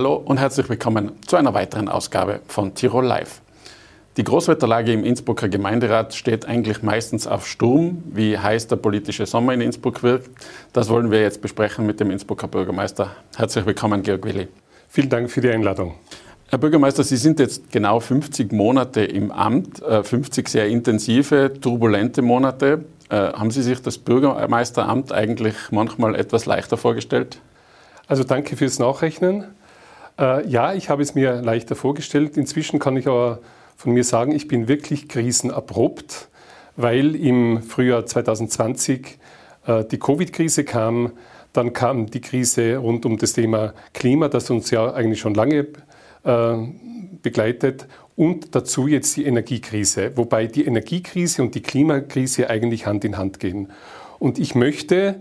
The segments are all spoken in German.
Hallo und herzlich willkommen zu einer weiteren Ausgabe von Tirol Live. Die Großwetterlage im Innsbrucker Gemeinderat steht eigentlich meistens auf Sturm. Wie heiß der politische Sommer in Innsbruck wirkt, das wollen wir jetzt besprechen mit dem Innsbrucker Bürgermeister. Herzlich willkommen, Georg Willi. Vielen Dank für die Einladung. Herr Bürgermeister, Sie sind jetzt genau 50 Monate im Amt, 50 äh, sehr intensive, turbulente Monate. Äh, haben Sie sich das Bürgermeisteramt eigentlich manchmal etwas leichter vorgestellt? Also danke fürs Nachrechnen. Äh, ja, ich habe es mir leichter vorgestellt. Inzwischen kann ich aber von mir sagen, ich bin wirklich krisenerprobt, weil im Frühjahr 2020 die Covid-Krise kam. Dann kam die Krise rund um das Thema Klima, das uns ja eigentlich schon lange äh, begleitet und dazu jetzt die Energiekrise, wobei die Energiekrise und die Klimakrise eigentlich Hand in Hand gehen. Und ich möchte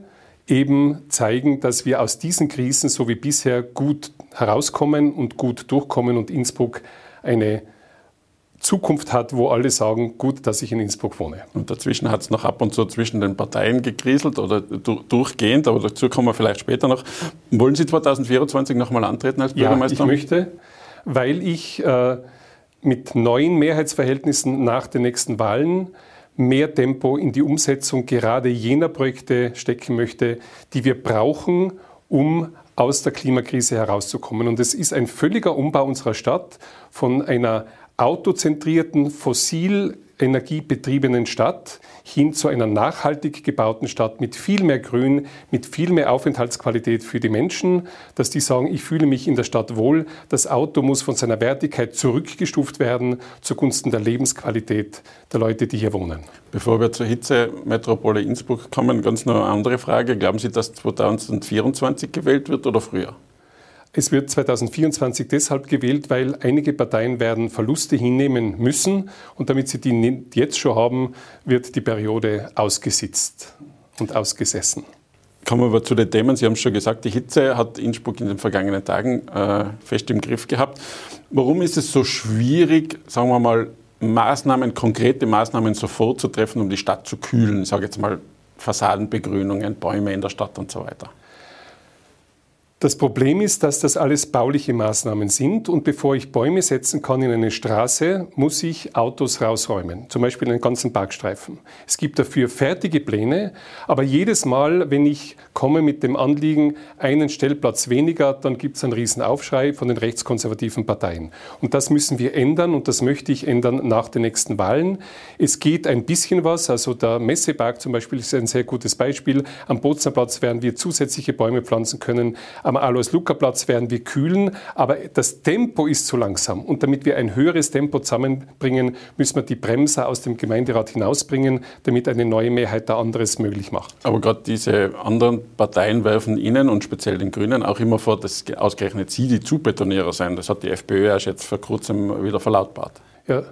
eben zeigen, dass wir aus diesen Krisen so wie bisher gut herauskommen und gut durchkommen und Innsbruck eine Zukunft hat, wo alle sagen, gut, dass ich in Innsbruck wohne. Und dazwischen hat es noch ab und zu zwischen den Parteien gekriselt oder durchgehend, aber dazu kommen wir vielleicht später noch. Wollen Sie 2024 nochmal antreten als Bürgermeister? Ja, ich möchte weil ich äh, mit neuen Mehrheitsverhältnissen nach den nächsten Wahlen mehr Tempo in die Umsetzung gerade jener Projekte stecken möchte, die wir brauchen, um aus der Klimakrise herauszukommen. Und es ist ein völliger Umbau unserer Stadt von einer autozentrierten, fossil energiebetriebenen Stadt hin zu einer nachhaltig gebauten Stadt mit viel mehr Grün, mit viel mehr Aufenthaltsqualität für die Menschen, dass die sagen, ich fühle mich in der Stadt wohl. Das Auto muss von seiner Wertigkeit zurückgestuft werden zugunsten der Lebensqualität der Leute, die hier wohnen. Bevor wir zur Hitzemetropole Innsbruck kommen, ganz noch eine andere Frage. Glauben Sie, dass 2024 gewählt wird oder früher? Es wird 2024 deshalb gewählt, weil einige Parteien werden Verluste hinnehmen müssen und damit sie die jetzt schon haben, wird die Periode ausgesitzt und ausgesessen. Kommen wir aber zu den Themen. Sie haben es schon gesagt, die Hitze hat Innsbruck in den vergangenen Tagen äh, fest im Griff gehabt. Warum ist es so schwierig, sagen wir mal, Maßnahmen, konkrete Maßnahmen sofort zu treffen, um die Stadt zu kühlen? Ich sage jetzt mal Fassadenbegrünungen, Bäume in der Stadt und so weiter. Das Problem ist, dass das alles bauliche Maßnahmen sind und bevor ich Bäume setzen kann in eine Straße, muss ich Autos rausräumen, zum Beispiel einen ganzen Parkstreifen. Es gibt dafür fertige Pläne, aber jedes Mal, wenn ich komme mit dem Anliegen, einen Stellplatz weniger, dann gibt es einen riesen Aufschrei von den rechtskonservativen Parteien. Und das müssen wir ändern und das möchte ich ändern nach den nächsten Wahlen. Es geht ein bisschen was, also der Messepark zum Beispiel ist ein sehr gutes Beispiel. Am Boznerplatz werden wir zusätzliche Bäume pflanzen können am Alois-Lucker-Platz werden wir kühlen, aber das Tempo ist zu langsam. Und damit wir ein höheres Tempo zusammenbringen, müssen wir die Bremser aus dem Gemeinderat hinausbringen, damit eine neue Mehrheit da anderes möglich macht. Aber gerade diese anderen Parteien werfen Ihnen und speziell den Grünen auch immer vor, dass ausgerechnet Sie die Zubetonierer seien. Das hat die FPÖ erst jetzt vor kurzem wieder verlautbart. Ja,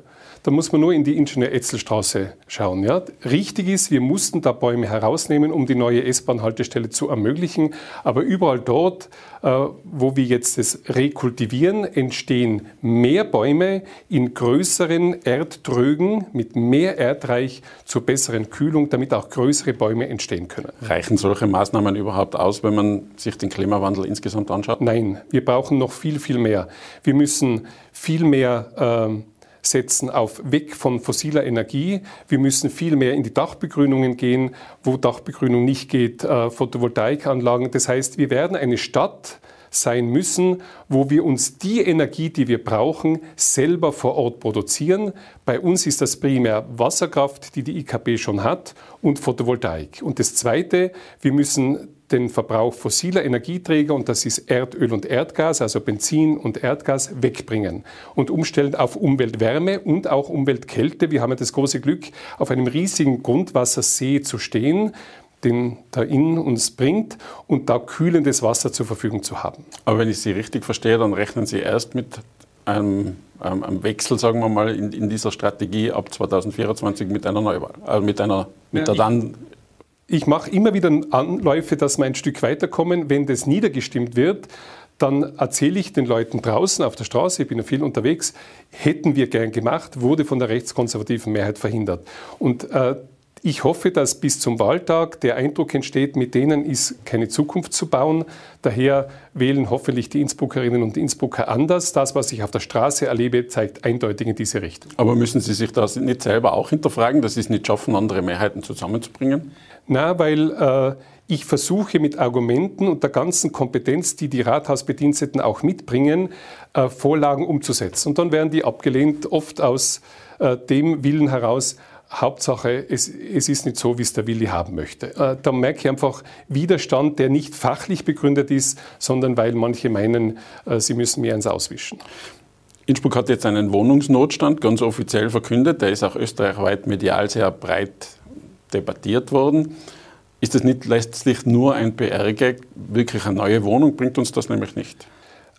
da muss man nur in die Ingenieur-Etzel-Straße schauen. Ja. Richtig ist, wir mussten da Bäume herausnehmen, um die neue S-Bahn-Haltestelle zu ermöglichen. Aber überall dort, äh, wo wir jetzt das rekultivieren, entstehen mehr Bäume in größeren Erdtrögen mit mehr Erdreich zur besseren Kühlung, damit auch größere Bäume entstehen können. Reichen solche Maßnahmen überhaupt aus, wenn man sich den Klimawandel insgesamt anschaut? Nein, wir brauchen noch viel, viel mehr. Wir müssen viel mehr äh, setzen auf weg von fossiler Energie. Wir müssen viel mehr in die Dachbegrünungen gehen, wo Dachbegrünung nicht geht, äh, Photovoltaikanlagen. Das heißt, wir werden eine Stadt sein müssen, wo wir uns die Energie, die wir brauchen, selber vor Ort produzieren. Bei uns ist das primär Wasserkraft, die die IKB schon hat, und Photovoltaik. Und das Zweite, wir müssen den Verbrauch fossiler Energieträger, und das ist Erdöl und Erdgas, also Benzin und Erdgas, wegbringen und umstellen auf Umweltwärme und auch Umweltkälte. Wir haben ja das große Glück, auf einem riesigen Grundwassersee zu stehen den da in uns bringt und da kühlendes Wasser zur Verfügung zu haben. Aber wenn ich Sie richtig verstehe, dann rechnen Sie erst mit einem, einem Wechsel, sagen wir mal, in, in, dieser Strategie ab 2024 mit einer Neuwahl, also mit einer mit ja, der dann ich mache immer wieder Anläufe, dass wir ein Stück weiterkommen. Wenn das niedergestimmt wird, dann erzähle ich den Leuten draußen auf der Straße, ich bin ja viel unterwegs, hätten wir gern gemacht, wurde von der rechtskonservativen Mehrheit verhindert. Und äh, Ich hoffe, dass bis zum Wahltag der Eindruck entsteht, mit denen ist keine Zukunft zu bauen. Daher wählen hoffentlich die Innsbruckerinnen und Innsbrucker anders. Das, was ich auf der Straße erlebe, zeigt eindeutig in diese Richtung. Aber müssen Sie sich das nicht selber auch hinterfragen, dass Sie es nicht schaffen, andere Mehrheiten zusammenzubringen? Na, weil äh, ich versuche mit Argumenten und der ganzen Kompetenz, die die Rathausbediensteten auch mitbringen, äh, Vorlagen umzusetzen. Und dann werden die abgelehnt, oft aus äh, dem Willen heraus, Hauptsache, es, es, ist nicht so, wie es der Willi haben möchte. Äh, da merke ich einfach Widerstand, der nicht fachlich begründet ist, sondern weil manche meinen, äh, sie müssen mehr ins Auswischen. Innsbruck hat jetzt einen Wohnungsnotstand ganz offiziell verkündet. Der ist auch österreichweit medial sehr breit debattiert worden. Ist das nicht letztlich nur ein PR-Gag? Wirklich eine neue Wohnung bringt uns das nämlich nicht.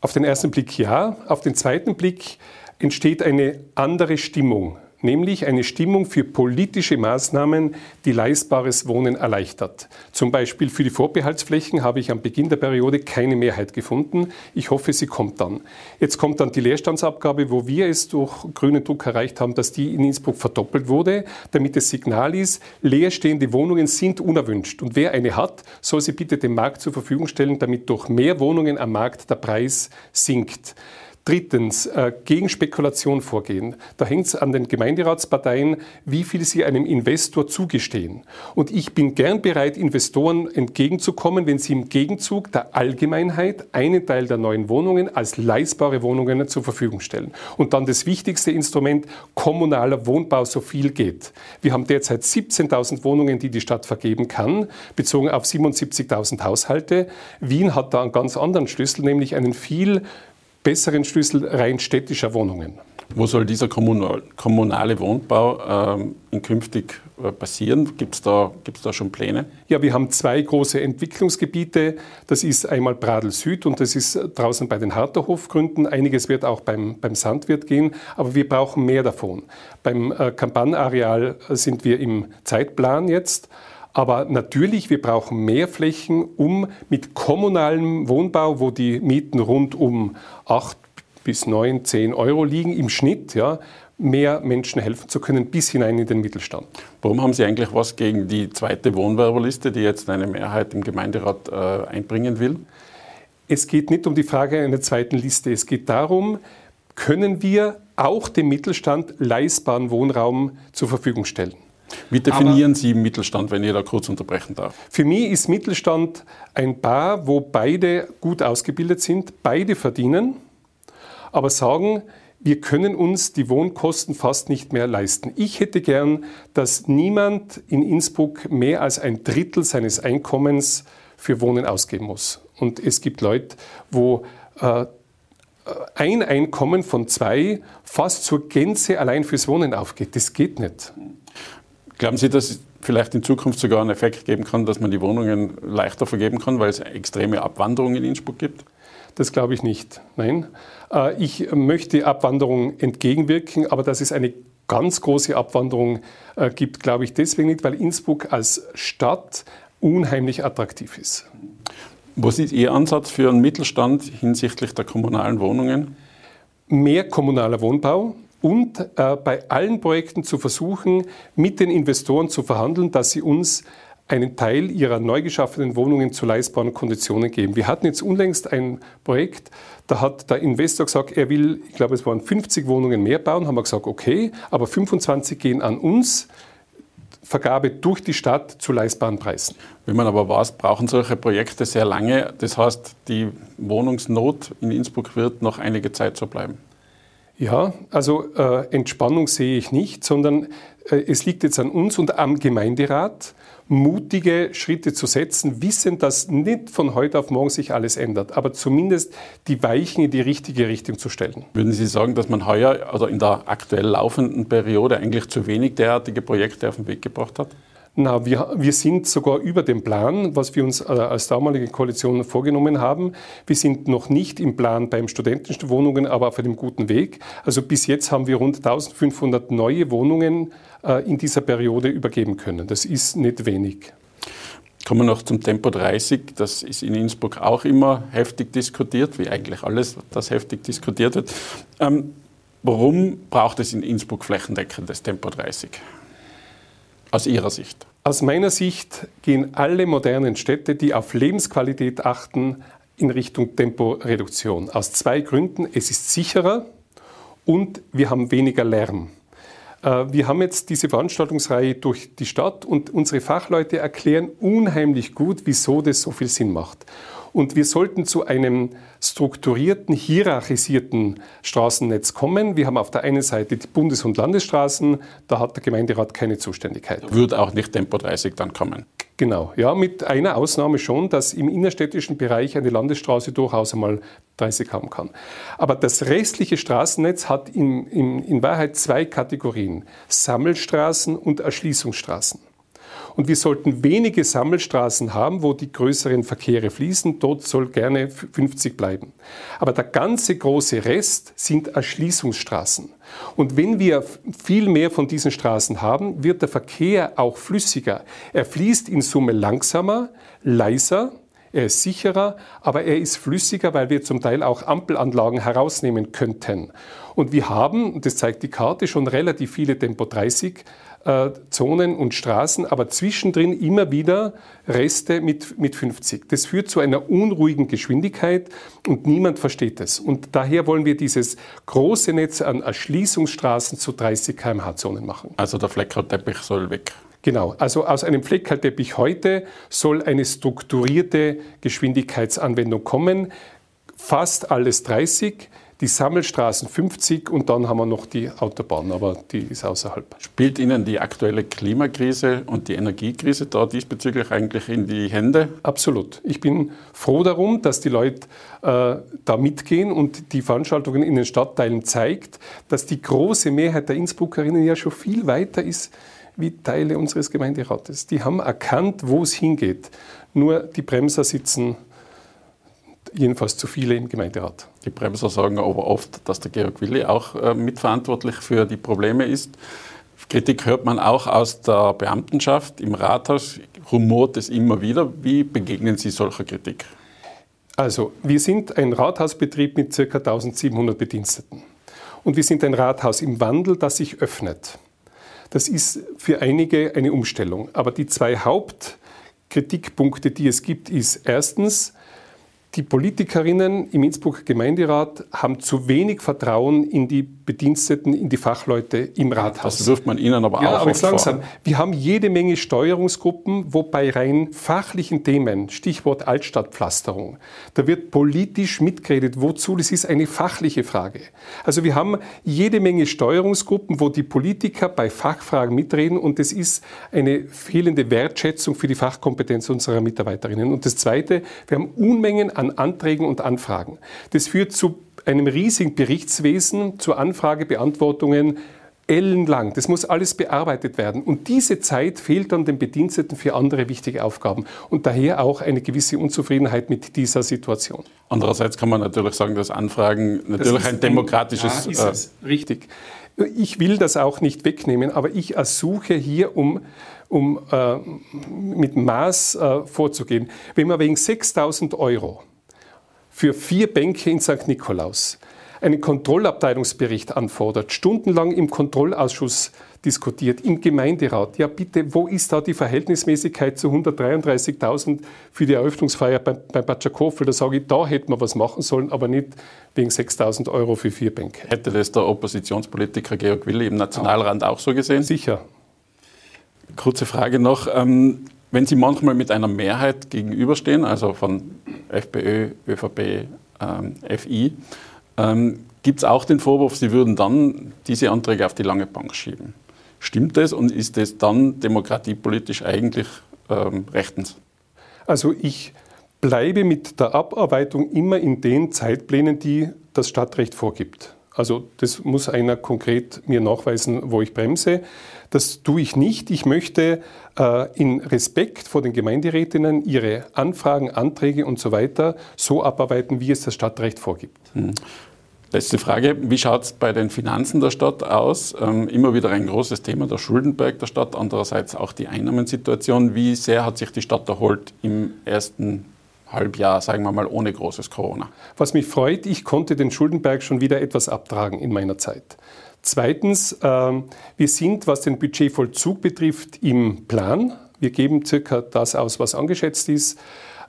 Auf den ersten Blick ja. Auf den zweiten Blick entsteht eine andere Stimmung nämlich eine Stimmung für politische Maßnahmen, die leistbares Wohnen erleichtert. Zum Beispiel für die Vorbehaltsflächen habe ich am Beginn der Periode keine Mehrheit gefunden. Ich hoffe, sie kommt dann. Jetzt kommt dann die Leerstandsabgabe, wo wir es durch grünen Druck erreicht haben, dass die in Innsbruck verdoppelt wurde, damit das Signal ist, leerstehende Wohnungen sind unerwünscht. Und wer eine hat, soll sie bitte dem Markt zur Verfügung stellen, damit durch mehr Wohnungen am Markt der Preis sinkt. Drittens, äh, gegen Spekulation vorgehen. Da hängt es an den Gemeinderatsparteien, wie viel sie einem Investor zugestehen. Und ich bin gern bereit, Investoren entgegenzukommen, wenn sie im Gegenzug der Allgemeinheit einen Teil der neuen Wohnungen als leistbare Wohnungen zur Verfügung stellen. Und dann das wichtigste Instrument, kommunaler Wohnbau, so viel geht. Wir haben derzeit 17.000 Wohnungen, die die Stadt vergeben kann, bezogen auf 77.000 Haushalte. Wien hat da einen ganz anderen Schlüssel, nämlich einen viel besseren Schlüssel rein städtischer Wohnungen. Wo soll dieser kommunale Wohnbau ähm, in künftig äh, passieren? Gibt es da, gibt's da schon Pläne? Ja, wir haben zwei große Entwicklungsgebiete. Das ist einmal Bradl Süd und das ist draußen bei den Harterhofgründen. Einiges wird auch beim, beim Sandwirt gehen, aber wir brauchen mehr davon. Beim äh, Kampanareal sind wir im Zeitplan jetzt. Aber natürlich, wir brauchen mehr Flächen, um mit kommunalem Wohnbau, wo die Mieten rund um 8 bis 9, 10 Euro liegen im Schnitt, ja, mehr Menschen helfen zu können, bis hinein in den Mittelstand. Warum haben Sie eigentlich was gegen die zweite Wohnwerberliste, die jetzt eine Mehrheit im Gemeinderat äh, einbringen will? Es geht nicht um die Frage einer zweiten Liste. Es geht darum, können wir auch dem Mittelstand leistbaren Wohnraum zur Verfügung stellen? Wie definieren Aber Sie Mittelstand, wenn ich da kurz unterbrechen darf? Für mich ist Mittelstand ein Paar, wo beide gut ausgebildet sind, beide verdienen, aber sagen, wir können uns die Wohnkosten fast nicht mehr leisten. Ich hätte gern, dass niemand in Innsbruck mehr als ein Drittel seines Einkommens für Wohnen ausgeben muss. Und es gibt Leute, wo äh, ein Einkommen von zwei fast zur Gänze allein fürs Wohnen aufgeht. Das geht nicht. Glauben Sie, dass es vielleicht in Zukunft sogar einen Effekt geben kann, dass man die Wohnungen leichter vergeben kann, weil es extreme Abwanderung in Innsbruck gibt? Das glaube ich nicht. Nein. Äh, ich möchte Abwanderung entgegenwirken, aber dass es eine ganz große Abwanderung äh, gibt, glaube ich deswegen nicht, weil Innsbruck als Stadt unheimlich attraktiv ist. Was ist Ihr Ansatz für einen Mittelstand hinsichtlich der kommunalen Wohnungen? Mehr kommunaler Wohnbau, und äh, bei allen Projekten zu versuchen, mit den Investoren zu verhandeln, dass sie uns einen Teil ihrer neu geschaffenen Wohnungen zu leistbaren Konditionen geben. Wir hatten jetzt unlängst ein Projekt, da hat der Investor gesagt, er will, ich glaube, es waren 50 Wohnungen mehr bauen, haben wir gesagt, okay, aber 25 gehen an uns. Vergabe durch die Stadt zu leistbaren Preisen. Wenn man aber weiß, brauchen solche Projekte sehr lange. Das heißt, die Wohnungsnot in Innsbruck wird noch einige Zeit so bleiben. Ja, also äh, Entspannung sehe ich nicht, sondern äh, es liegt jetzt an uns und am Gemeinderat, mutige Schritte zu setzen, wissen, dass nicht von heute auf morgen sich alles ändert, aber zumindest die Weichen in die richtige Richtung zu stellen. Würden Sie sagen, dass man heuer, also in der aktuell laufenden Periode, eigentlich zu wenig derartige Projekte auf den Weg gebracht hat? Na, wir, wir sind sogar über dem Plan, was wir uns äh, als damalige Koalition vorgenommen haben. Wir sind noch nicht im Plan beim Studentenwohnungen, aber auf einem guten Weg. Also bis jetzt haben wir rund 1500 neue Wohnungen äh, in dieser Periode übergeben können. Das ist nicht wenig. Kommen wir noch zum Tempo 30. Das ist in Innsbruck auch immer heftig diskutiert, wie eigentlich alles, das heftig diskutiert wird. Ähm, warum braucht es in Innsbruck flächendeckendes Tempo 30? Aus Ihrer Sicht? Aus meiner Sicht gehen alle modernen Städte, die auf Lebensqualität achten, in Richtung Temporeduktion. Aus zwei Gründen. Es ist sicherer und wir haben weniger Lärm. Äh, wir haben jetzt diese Veranstaltungsreihe durch die Stadt und unsere Fachleute erklären unheimlich gut, wieso das so viel Sinn macht. Und wir sollten zu einem strukturierten, hierarchisierten Straßennetz kommen. Wir haben auf der einen Seite die Bundes- und Landesstraßen, da hat der Gemeinderat keine Zuständigkeit. Würde auch nicht Tempo 30 dann kommen. Genau, ja, mit einer Ausnahme schon, dass im innerstädtischen Bereich eine Landesstraße durchaus einmal 30 haben kann. Aber das restliche Straßennetz hat in, in, in Wahrheit zwei Kategorien, Sammelstraßen und Erschließungsstraßen. Und wir sollten wenige Sammelstraßen haben, wo die größeren Verkehre fließen. Dort soll gerne 50 bleiben. Aber der ganze große Rest sind Erschließungsstraßen. Und wenn wir viel mehr von diesen Straßen haben, wird der Verkehr auch flüssiger. Er fließt in Summe langsamer, leiser, er ist sicherer, aber er ist flüssiger, weil wir zum Teil auch Ampelanlagen herausnehmen könnten. Und wir haben, das zeigt die Karte, schon relativ viele Tempo 30 äh, Zonen und Straßen, aber zwischendrin immer wieder Reste mit, mit 50. Das führt zu einer unruhigen Geschwindigkeit und niemand versteht es. Und daher wollen wir dieses große Netz an Erschließungsstraßen zu 30 km/h-Zonen machen. Also der Fleckerteppich soll weg. Genau, also aus einem Fleckerteppich heute soll eine strukturierte Geschwindigkeitsanwendung kommen. Fast alles 30 die Sammelstraßen 50 und dann haben wir noch die Autobahn, aber die ist außerhalb. Spielt Ihnen die aktuelle Klimakrise und die Energiekrise da diesbezüglich eigentlich in die Hände? Absolut. Ich bin froh darum, dass die Leute äh, da mitgehen und die Veranstaltungen in den Stadtteilen zeigt, dass die große Mehrheit der Innsbruckerinnen ja schon viel weiter ist wie Teile unseres Gemeinderates. Die haben erkannt, wo es hingeht. Nur die Bremser sitzen jedenfalls zu viele im Gemeinderat. Die Bremser sagen aber oft, dass der Georg Willi auch äh, mitverantwortlich für die Probleme ist. Kritik hört man auch aus der Beamtenschaft. Im Rathaus rumort es immer wieder. Wie begegnen Sie solcher Kritik? Also, wir sind ein Rathausbetrieb mit ca. 1700 Bediensteten. Und wir sind ein Rathaus im Wandel, das sich öffnet. Das ist für einige eine Umstellung. Aber die zwei Hauptkritikpunkte, die es gibt, ist erstens, die Politikerinnen im Innsbrucker Gemeinderat haben zu wenig Vertrauen in die Bediensteten, in die Fachleute im Rathaus. Das wirft man ihnen aber ja, auch aber jetzt langsam. Vor. Wir haben jede Menge Steuerungsgruppen, wo bei rein fachlichen Themen, Stichwort Altstadtpflasterung, da wird politisch mitgeredet. Wozu? Das ist eine fachliche Frage. Also wir haben jede Menge Steuerungsgruppen, wo die Politiker bei Fachfragen mitreden und das ist eine fehlende Wertschätzung für die Fachkompetenz unserer Mitarbeiterinnen. Und das Zweite, wir haben Unmengen an Anträgen und Anfragen. Das führt zu einem riesigen Berichtswesen, zu Anfragebeantwortungen, ellenlang. Das muss alles bearbeitet werden. Und diese Zeit fehlt dann den Bediensteten für andere wichtige Aufgaben. Und daher auch eine gewisse Unzufriedenheit mit dieser Situation. Andererseits kann man natürlich sagen, dass Anfragen natürlich das ein demokratisches. Ein, ja, ist äh, Richtig. Ich will das auch nicht wegnehmen, aber ich ersuche hier, um, um äh, mit Maß äh, vorzugehen. Wenn man wegen 6000 Euro für vier Bänke in St. Nikolaus einen Kontrollabteilungsbericht anfordert, stundenlang im Kontrollausschuss diskutiert, im Gemeinderat. Ja, bitte, wo ist da die Verhältnismäßigkeit zu 133.000 für die Eröffnungsfeier bei, bei Batschakofel? Da sage ich, da hätte man was machen sollen, aber nicht wegen 6.000 Euro für vier Bänke. Hätte das der Oppositionspolitiker Georg Willi im Nationalrat auch so gesehen? Sicher. Kurze Frage noch. Ähm, wenn Sie manchmal mit einer Mehrheit gegenüberstehen, also von FPÖ, ÖVP, ähm, FI, ähm, gibt es auch den Vorwurf, Sie würden dann diese Anträge auf die lange Bank schieben. Stimmt das und ist das dann demokratiepolitisch eigentlich ähm, rechtens? Also ich bleibe mit der Abarbeitung immer in den Zeitplänen, die das Stadtrecht vorgibt. Also das muss einer konkret mir nachweisen, wo ich bremse. Das tue ich nicht. Ich möchte äh, in Respekt vor den Gemeinderätinnen ihre Anfragen, Anträge und so weiter so abarbeiten, wie es das Stadtrecht vorgibt. Hm. Letzte Frage. Wie schaut es bei den Finanzen der Stadt aus? Ähm, immer wieder ein großes Thema der Schuldenberg der Stadt, andererseits auch die Einnahmensituation. Wie sehr hat sich die Stadt erholt im ersten Halbjahr, sagen wir mal, ohne großes Corona. Was mich freut, ich konnte den Schuldenberg schon wieder etwas abtragen in meiner Zeit. Zweitens, äh, wir sind, was den Budgetvollzug betrifft, im Plan. Wir geben circa das aus, was angeschätzt ist.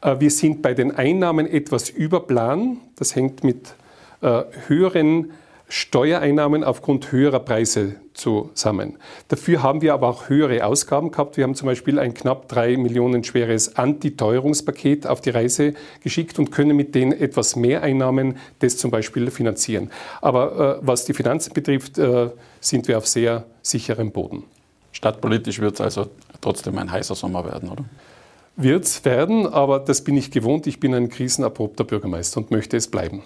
Äh, wir sind bei den Einnahmen etwas über Plan. Das hängt mit äh, höheren Steuereinnahmen aufgrund höherer Preise zusammen. Dafür haben wir aber auch höhere Ausgaben gehabt. Wir haben zum Beispiel ein knapp drei Millionen schweres Antiteuerungspaket auf die Reise geschickt und können mit den etwas mehr Einnahmen das zum Beispiel finanzieren. Aber äh, was die Finanzen betrifft, äh, sind wir auf sehr sicherem Boden. Stadtpolitisch wird es also trotzdem ein heißer Sommer werden, oder? Wird es werden, aber das bin ich gewohnt. Ich bin ein krisenerprobter Bürgermeister und möchte es bleiben.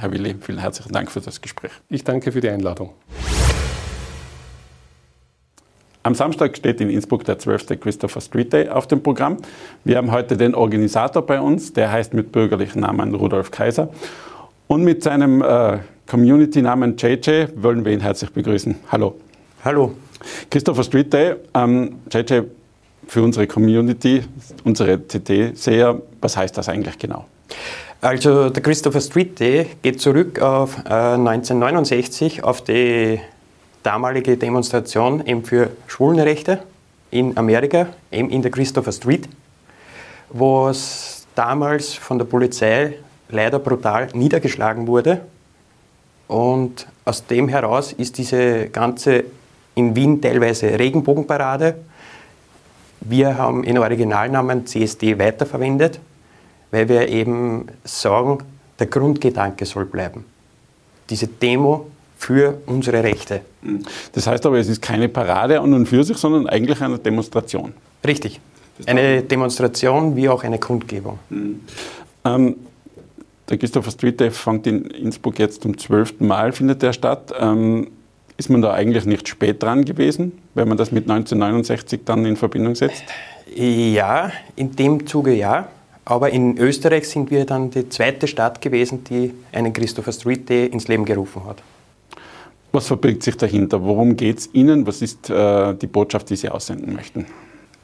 Herr Willi, vielen herzlichen Dank für das Gespräch. Ich danke für die Einladung. Am Samstag steht in Innsbruck der 12. Christopher Street Day auf dem Programm. Wir haben heute den Organisator bei uns, der heißt mit bürgerlichen Namen Rudolf Kaiser. Und mit seinem äh, Community-Namen JJ wollen wir ihn herzlich begrüßen. Hallo. Hallo. Christopher Street Day. Ähm, JJ, für unsere Community, unsere CT-Seher, was heißt das eigentlich genau? Also der Christopher Street Day geht zurück auf äh, 1969, auf die damalige Demonstration eben für Schwulenrechte in Amerika, eben in der Christopher Street, wo es damals von der Polizei leider brutal niedergeschlagen wurde. Und aus dem heraus ist diese ganze in Wien teilweise Regenbogenparade. Wir haben in Originalnamen CSD weiterverwendet weil wir eben sagen, der Grundgedanke soll bleiben. Diese Demo für unsere Rechte. Das heißt aber, es ist keine Parade an und für sich, sondern eigentlich eine Demonstration. Richtig. Eine Demonstration wie auch eine Kundgebung. Mhm. Ähm, der Christopher Street Day fängt in Innsbruck jetzt zum zwölften Mal, findet der statt. Ähm, ist man da eigentlich nicht spät dran gewesen, wenn man das mit 1969 dann in Verbindung setzt? Ja, in dem Zuge ja. Aber in Österreich sind wir dann die zweite Stadt gewesen, die einen Christopher Street Day ins Leben gerufen hat. Was verbirgt sich dahinter? Worum geht es Ihnen? Was ist äh, die Botschaft, die Sie aussenden möchten?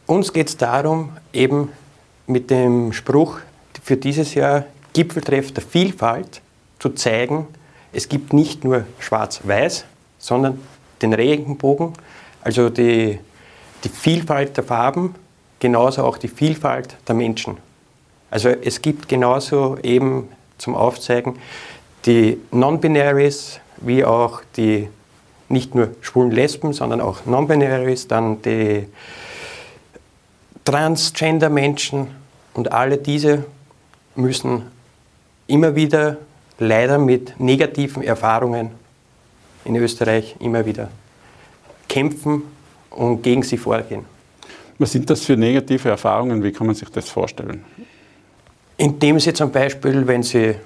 Uns geht es darum, eben mit dem Spruch für dieses Jahr Gipfeltreff der Vielfalt zu zeigen, es gibt nicht nur Schwarz-Weiß, sondern den Regenbogen, also die, die Vielfalt der Farben, genauso auch die Vielfalt der Menschen. Also es gibt genauso eben zum Aufzeigen die Non-Binaries wie auch die nicht nur schwulen Lesben, sondern auch Non-Binaries, dann die Transgender-Menschen und alle diese müssen immer wieder leider mit negativen Erfahrungen in Österreich immer wieder kämpfen und gegen sie vorgehen. Was sind das für negative Erfahrungen? Wie kann man sich das vorstellen? Indem Sie zum Beispiel, wenn Sie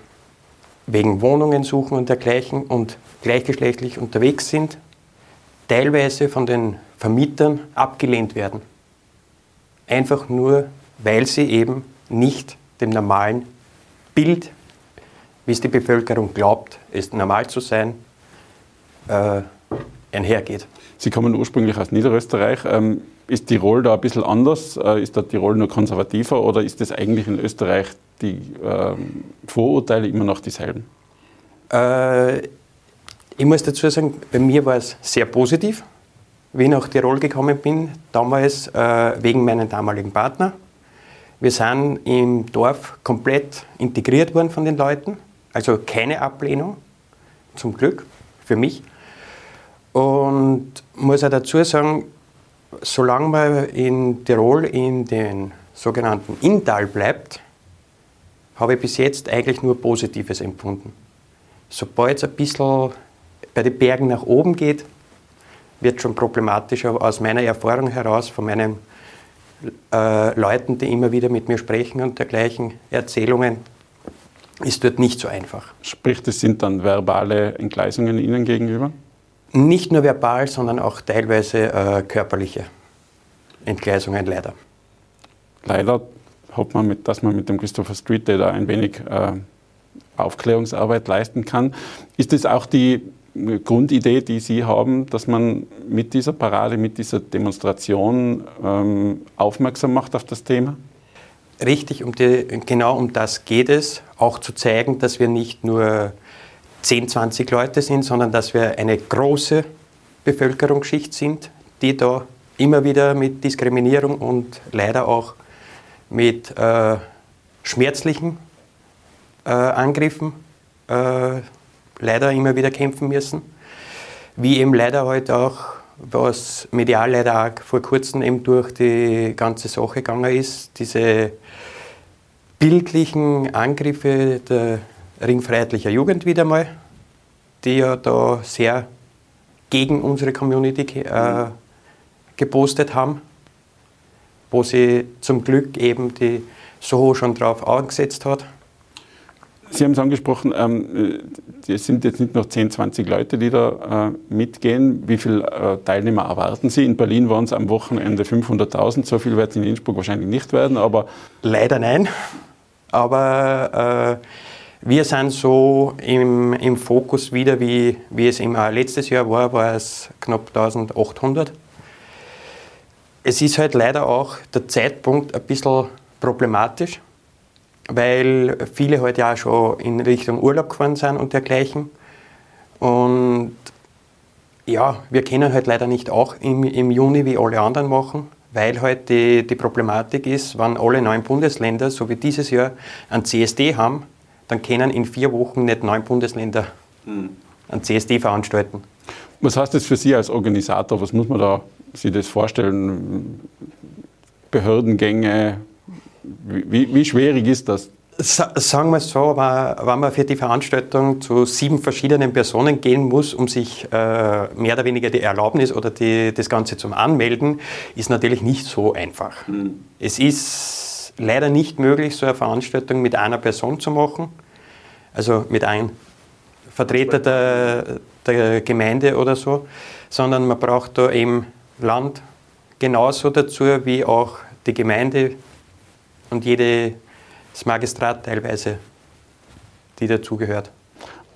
wegen Wohnungen suchen und dergleichen und gleichgeschlechtlich unterwegs sind, teilweise von den Vermietern abgelehnt werden. Einfach nur, weil sie eben nicht dem normalen Bild, wie es die Bevölkerung glaubt, es normal zu sein, äh, einhergeht. Sie kommen ursprünglich aus Niederösterreich. Ähm, ist Tirol da ein bisschen anders? Äh, ist da Tirol nur konservativer oder ist das eigentlich in Österreich die ähm, Vorurteile immer noch dieselben? Äh, ich muss dazu sagen, bei mir war es sehr positiv, wie ich nach Tirol gekommen bin, damals äh, wegen meinem damaligen Partner. Wir sind im Dorf komplett integriert worden von den Leuten, also keine Ablehnung, zum Glück für mich. Und muss auch dazu sagen, solange man in Tirol in den sogenannten Inntal bleibt, habe ich bis jetzt eigentlich nur Positives empfunden. Sobald es ein bisschen bei den Bergen nach oben geht, wird schon problematischer. Aus meiner Erfahrung heraus, von meinen äh, Leuten, die immer wieder mit mir sprechen und dergleichen Erzählungen, ist dort nicht so einfach. Sprich, das sind dann verbale Entgleisungen Ihnen gegenüber? Nicht nur verbal, sondern auch teilweise äh, körperliche Entgleisungen leider. Leider hofft man, mit, dass man mit dem Christopher Street Day da ein wenig äh, Aufklärungsarbeit leisten kann. Ist das auch die Grundidee, die Sie haben, dass man mit dieser Parade, mit dieser Demonstration ähm, aufmerksam macht auf das Thema? Richtig, um die, genau um das geht es, auch zu zeigen, dass wir nicht nur 10, 20 Leute sind, sondern dass wir eine große Bevölkerungsschicht sind, die da immer wieder mit Diskriminierung und leider auch mit äh, schmerzlichen äh, Angriffen äh, leider immer wieder kämpfen müssen. Wie eben leider heute halt auch, was medial leider auch vor kurzem eben durch die ganze Sache gegangen ist, diese bildlichen Angriffe der ringfreiheitlicher Jugend wieder mal, die ja da sehr gegen unsere Community äh, gepostet haben, wo sie zum Glück eben die Soho schon drauf angesetzt hat. Sie haben es angesprochen, ähm, es sind jetzt nicht noch 10, 20 Leute, die da äh, mitgehen. Wie viele äh, Teilnehmer erwarten Sie? In Berlin waren es am Wochenende 500.000, so viel wird es in Innsbruck wahrscheinlich nicht werden, aber... Leider nein, aber äh, wir sind so im, im Fokus wieder, wie, wie es immer letztes Jahr war, war es knapp 1800. Es ist halt leider auch der Zeitpunkt ein bisschen problematisch, weil viele halt ja auch schon in Richtung Urlaub gefahren sind und dergleichen. Und ja, wir können halt leider nicht auch im, im Juni wie alle anderen machen, weil halt die, die Problematik ist, wenn alle neun Bundesländer, so wie dieses Jahr, ein CSD haben, dann können in vier Wochen nicht neun Bundesländer mhm. ein CSD veranstalten. Was heißt das für Sie als Organisator? Was muss man da sich das vorstellen? Behördengänge, wie, wie schwierig ist das? Sagen wir es so, wenn man für die Veranstaltung zu sieben verschiedenen Personen gehen muss, um sich äh, mehr oder weniger die Erlaubnis oder die, das Ganze zum Anmelden, ist natürlich nicht so einfach. Mhm. Es ist leider nicht möglich, so eine Veranstaltung mit einer Person zu machen, also mit einem Vertreter der, der Gemeinde oder so, sondern man braucht da eben Land genauso dazu wie auch die Gemeinde und jedes Magistrat teilweise, die dazugehört.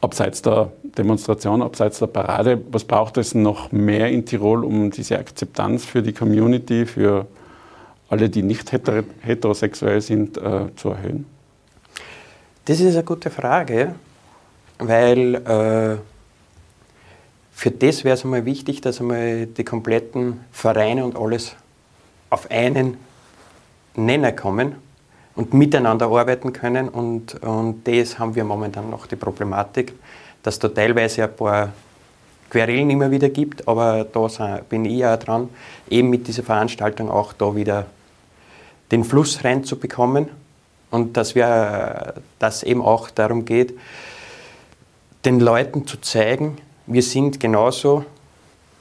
Abseits der Demonstration, abseits der Parade, was braucht es noch mehr in Tirol, um diese Akzeptanz für die Community, für alle, die nicht heterosexuell sind, äh, zu erhöhen? Das ist eine gute Frage, weil äh, für das wäre es einmal wichtig, dass einmal die kompletten Vereine und alles auf einen Nenner kommen und miteinander arbeiten können. Und, und das haben wir momentan noch die Problematik, dass da teilweise ein paar Querelen immer wieder gibt, aber da bin ich ja dran, eben mit dieser Veranstaltung auch da wieder den Fluss reinzubekommen und dass wir, dass eben auch darum geht, den Leuten zu zeigen, wir sind genauso,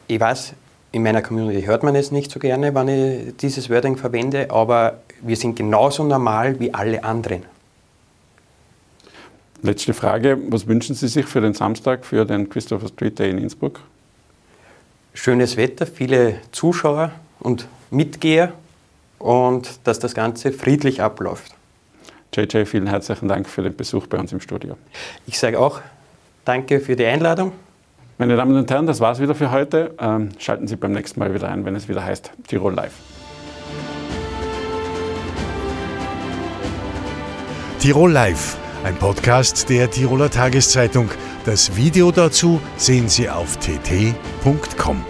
ich weiß, in meiner Community hört man es nicht so gerne, wenn ich dieses Wording verwende, aber wir sind genauso normal wie alle anderen. Letzte Frage, was wünschen Sie sich für den Samstag, für den Christopher Street Day in Innsbruck? Schönes Wetter, viele Zuschauer und Mitgeher und dass das Ganze friedlich abläuft. JJ, vielen herzlichen Dank für den Besuch bei uns im Studio. Ich sage auch danke für die Einladung. Meine Damen und Herren, das war's wieder für heute. Ähm, schalten Sie beim nächsten Mal wieder ein, wenn es wieder heißt Tirol Live. Tirol Live, ein Podcast der Tiroler Tageszeitung. Das Video dazu sehen Sie auf tt.com.